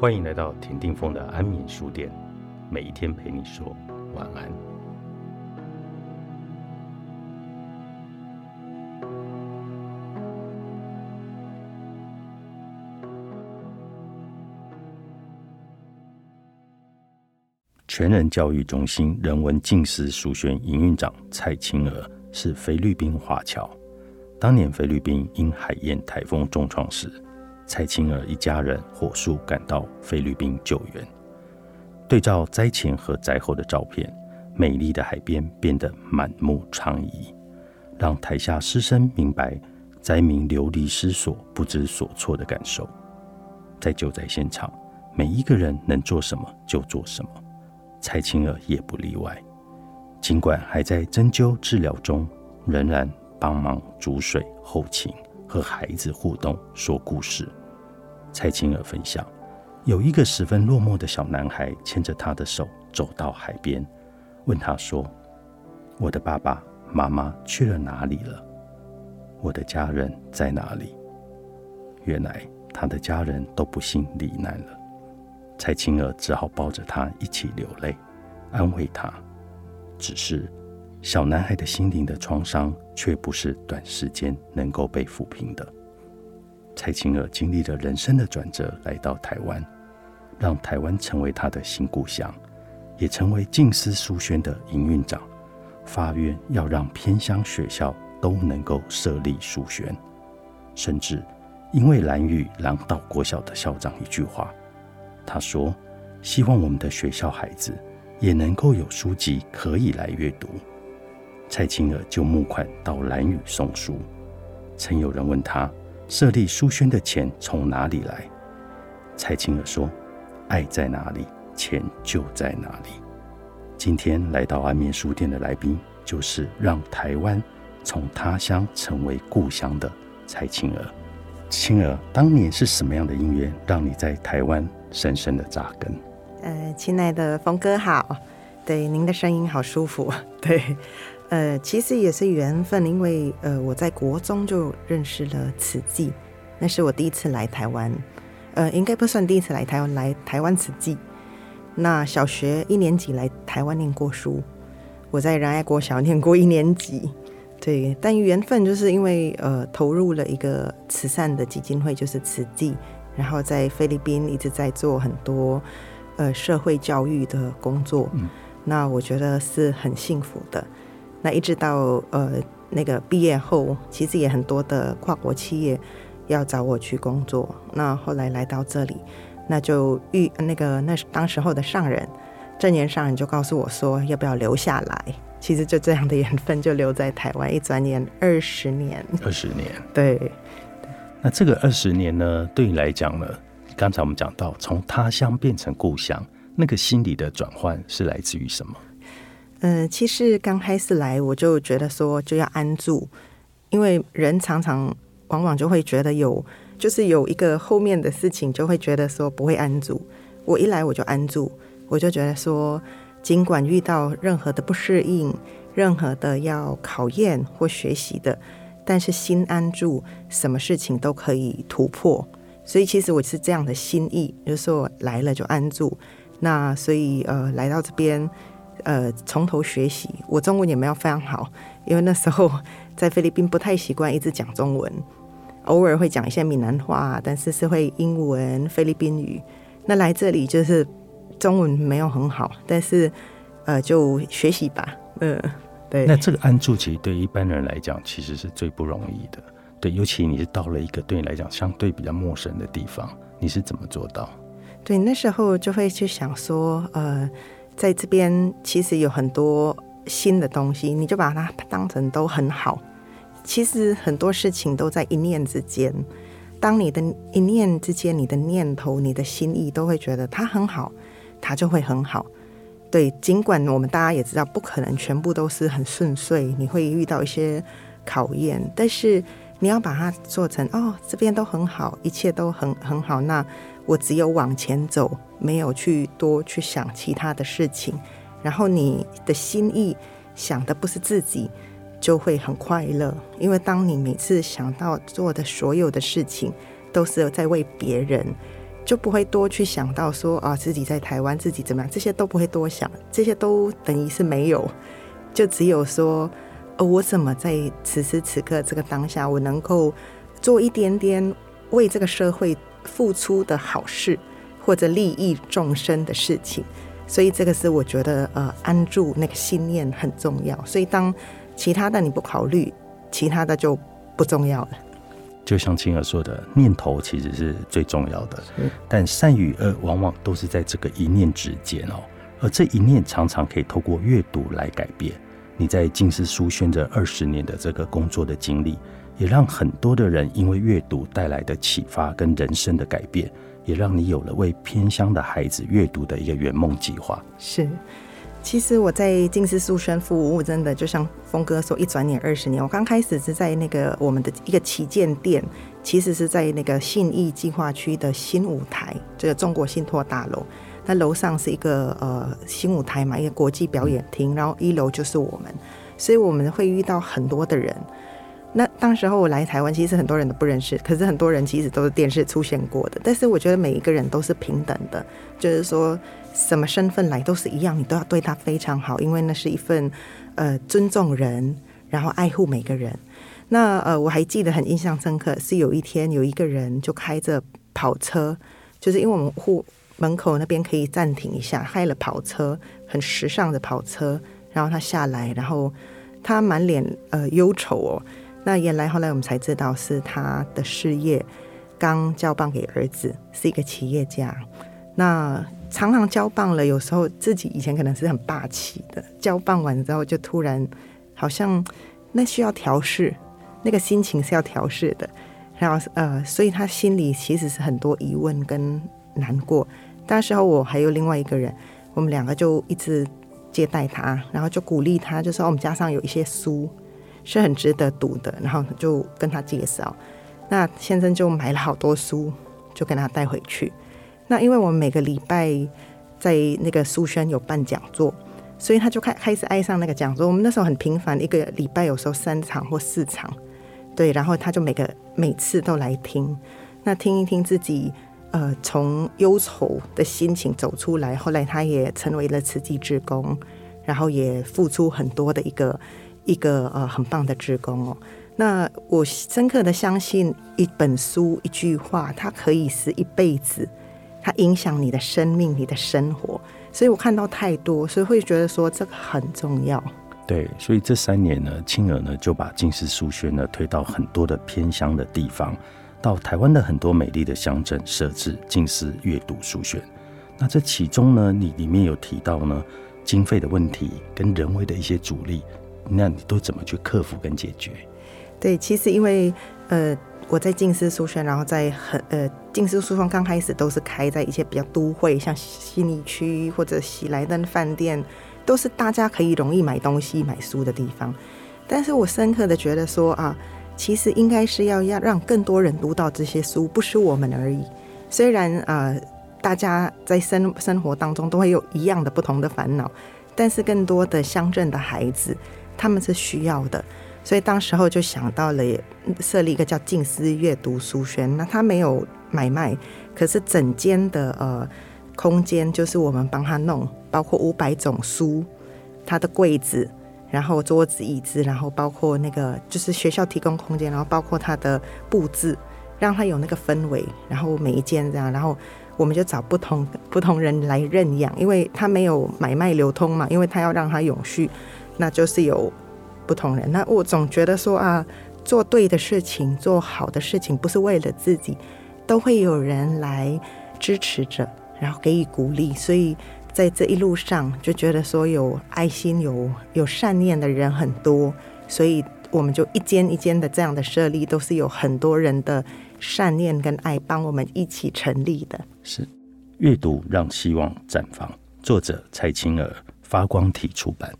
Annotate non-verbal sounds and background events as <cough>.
欢迎来到田定峰的安眠书店，每一天陪你说晚安。全人教育中心人文静思书轩营运长蔡清娥是菲律宾华侨。当年菲律宾因海燕台风重创时，蔡青儿一家人火速赶到菲律宾救援。对照灾前和灾后的照片，美丽的海边变得满目疮痍，让台下师生明白灾民流离失所、不知所措的感受。在救灾现场，每一个人能做什么就做什么，蔡青儿也不例外。尽管还在针灸治疗中，仍然。帮忙煮水、后勤，和孩子互动、说故事。蔡青儿分享，有一个十分落寞的小男孩牵着他的手走到海边，问他说：“我的爸爸妈妈去了哪里了？我的家人在哪里？”原来他的家人都不幸罹难了。蔡青儿只好抱着他一起流泪，安慰他。只是。小男孩的心灵的创伤，却不是短时间能够被抚平的。蔡清儿经历了人生的转折，来到台湾，让台湾成为他的新故乡，也成为静思书轩的营运长，发愿要让偏乡学校都能够设立书轩，甚至因为蓝屿朗岛国小的校长一句话，他说：“希望我们的学校孩子也能够有书籍可以来阅读。”蔡清儿就募款到蓝屿送书。曾有人问他，设立书轩的钱从哪里来？蔡清儿说：“爱在哪里，钱就在哪里。”今天来到安眠书店的来宾，就是让台湾从他乡成为故乡的蔡清儿。清儿，当年是什么样的因缘，让你在台湾深深的扎根？呃，亲爱的峰哥好，对您的声音好舒服，对。呃，其实也是缘分，因为呃，我在国中就认识了慈济，那是我第一次来台湾，呃，应该不算第一次来台湾，来台湾慈济。那小学一年级来台湾念过书，我在仁爱国小念过一年级，对。但缘分就是因为呃，投入了一个慈善的基金会，就是慈济，然后在菲律宾一直在做很多呃社会教育的工作，那我觉得是很幸福的。那一直到呃那个毕业后，其实也很多的跨国企业要找我去工作。那后来来到这里，那就遇那个那当时候的上人，正言上人就告诉我说，要不要留下来？其实就这样的 <laughs> 缘分就留在台湾，一转眼二十年。二十年，<laughs> 对。那这个二十年呢，对你来讲呢，刚才我们讲到从他乡变成故乡，那个心理的转换是来自于什么？嗯，其实刚开始来我就觉得说就要安住，因为人常常往往就会觉得有，就是有一个后面的事情，就会觉得说不会安住。我一来我就安住，我就觉得说，尽管遇到任何的不适应，任何的要考验或学习的，但是心安住，什么事情都可以突破。所以其实我是这样的心意，就是说来了就安住。那所以呃，来到这边。呃，从头学习，我中文也没有非常好，因为那时候在菲律宾不太习惯一直讲中文，偶尔会讲一些闽南话，但是是会英文、菲律宾语。那来这里就是中文没有很好，但是呃，就学习吧。嗯，对。那这个安住其实对一般人来讲，其实是最不容易的。对，尤其你是到了一个对你来讲相对比较陌生的地方，你是怎么做到？对，那时候就会去想说，呃。在这边其实有很多新的东西，你就把它当成都很好。其实很多事情都在一念之间。当你的一念之间，你的念头、你的心意都会觉得它很好，它就会很好。对，尽管我们大家也知道，不可能全部都是很顺遂，你会遇到一些考验。但是你要把它做成哦，这边都很好，一切都很很好。那我只有往前走，没有去多去想其他的事情，然后你的心意想的不是自己，就会很快乐。因为当你每次想到做的所有的事情都是在为别人，就不会多去想到说啊自己在台湾自己怎么样，这些都不会多想，这些都等于是没有，就只有说，呃，我怎么在此时此刻这个当下，我能够做一点点为这个社会付出的好事，或者利益众生的事情。所以这个是我觉得呃安住那个信念很重要。所以当其他的你不考虑，其他的就不重要了。就像青儿说的，念头其实是最重要的，但善与恶往往都是在这个一念之间哦。而这一念常常可以透过阅读来改变。你在静思书轩这二十年的这个工作的经历，也让很多的人因为阅读带来的启发跟人生的改变，也让你有了为偏乡的孩子阅读的一个圆梦计划。是。其实我在近视书轩服务，真的就像峰哥说，一转眼二十年。我刚开始是在那个我们的一个旗舰店，其实是在那个信义计划区的新舞台，这个中国信托大楼。那楼上是一个呃新舞台嘛，一个国际表演厅，然后一楼就是我们，所以我们会遇到很多的人。那当时候我来台湾，其实很多人都不认识，可是很多人其实都是电视出现过的。但是我觉得每一个人都是平等的，就是说。什么身份来都是一样，你都要对他非常好，因为那是一份呃尊重人，然后爱护每个人。那呃我还记得很印象深刻，是有一天有一个人就开着跑车，就是因为我们户门口那边可以暂停一下，开了跑车，很时尚的跑车，然后他下来，然后他满脸呃忧愁哦。那原来后来我们才知道是他的事业刚交棒给儿子，是一个企业家。那常常交棒了，有时候自己以前可能是很霸气的，交棒完之后就突然好像那需要调试，那个心情是要调试的，然后呃，所以他心里其实是很多疑问跟难过。那时候我还有另外一个人，我们两个就一直接待他，然后就鼓励他，就说我们家上有一些书是很值得读的，然后就跟他介绍。那先生就买了好多书，就跟他带回去。那因为我们每个礼拜在那个书轩有办讲座，所以他就开开始爱上那个讲座。我们那时候很频繁，一个礼拜有时候三场或四场，对，然后他就每个每次都来听，那听一听自己呃从忧愁的心情走出来。后来他也成为了慈济志工，然后也付出很多的一个一个呃很棒的职工哦。那我深刻的相信，一本书一句话，它可以是一辈子。它影响你的生命，你的生活，所以我看到太多，所以会觉得说这个很重要。对，所以这三年呢，青儿呢就把近视书轩呢推到很多的偏乡的地方，到台湾的很多美丽的乡镇设置近视阅读书轩。那这其中呢，你里面有提到呢，经费的问题跟人为的一些阻力，那你都怎么去克服跟解决？对，其实因为呃。我在静思书轩，然后在很呃，静思书轩刚开始都是开在一些比较都会，像西里区或者喜来登饭店，都是大家可以容易买东西、买书的地方。但是我深刻的觉得说啊，其实应该是要要让更多人读到这些书，不是我们而已。虽然呃，大家在生生活当中都会有一样的不同的烦恼，但是更多的乡镇的孩子，他们是需要的。所以当时候就想到了设立一个叫静思阅读书轩，那他没有买卖，可是整间的呃空间就是我们帮他弄，包括五百种书，他的柜子，然后桌子椅子，然后包括那个就是学校提供空间，然后包括他的布置，让他有那个氛围，然后每一间这样，然后我们就找不同不同人来认养，因为他没有买卖流通嘛，因为他要让他永续，那就是有。不同人，那我总觉得说啊，做对的事情，做好的事情，不是为了自己，都会有人来支持着，然后给予鼓励。所以在这一路上，就觉得说有爱心、有有善念的人很多，所以我们就一间一间的这样的设立，都是有很多人的善念跟爱帮我们一起成立的。是阅读让希望绽放，作者蔡青儿，发光体出版。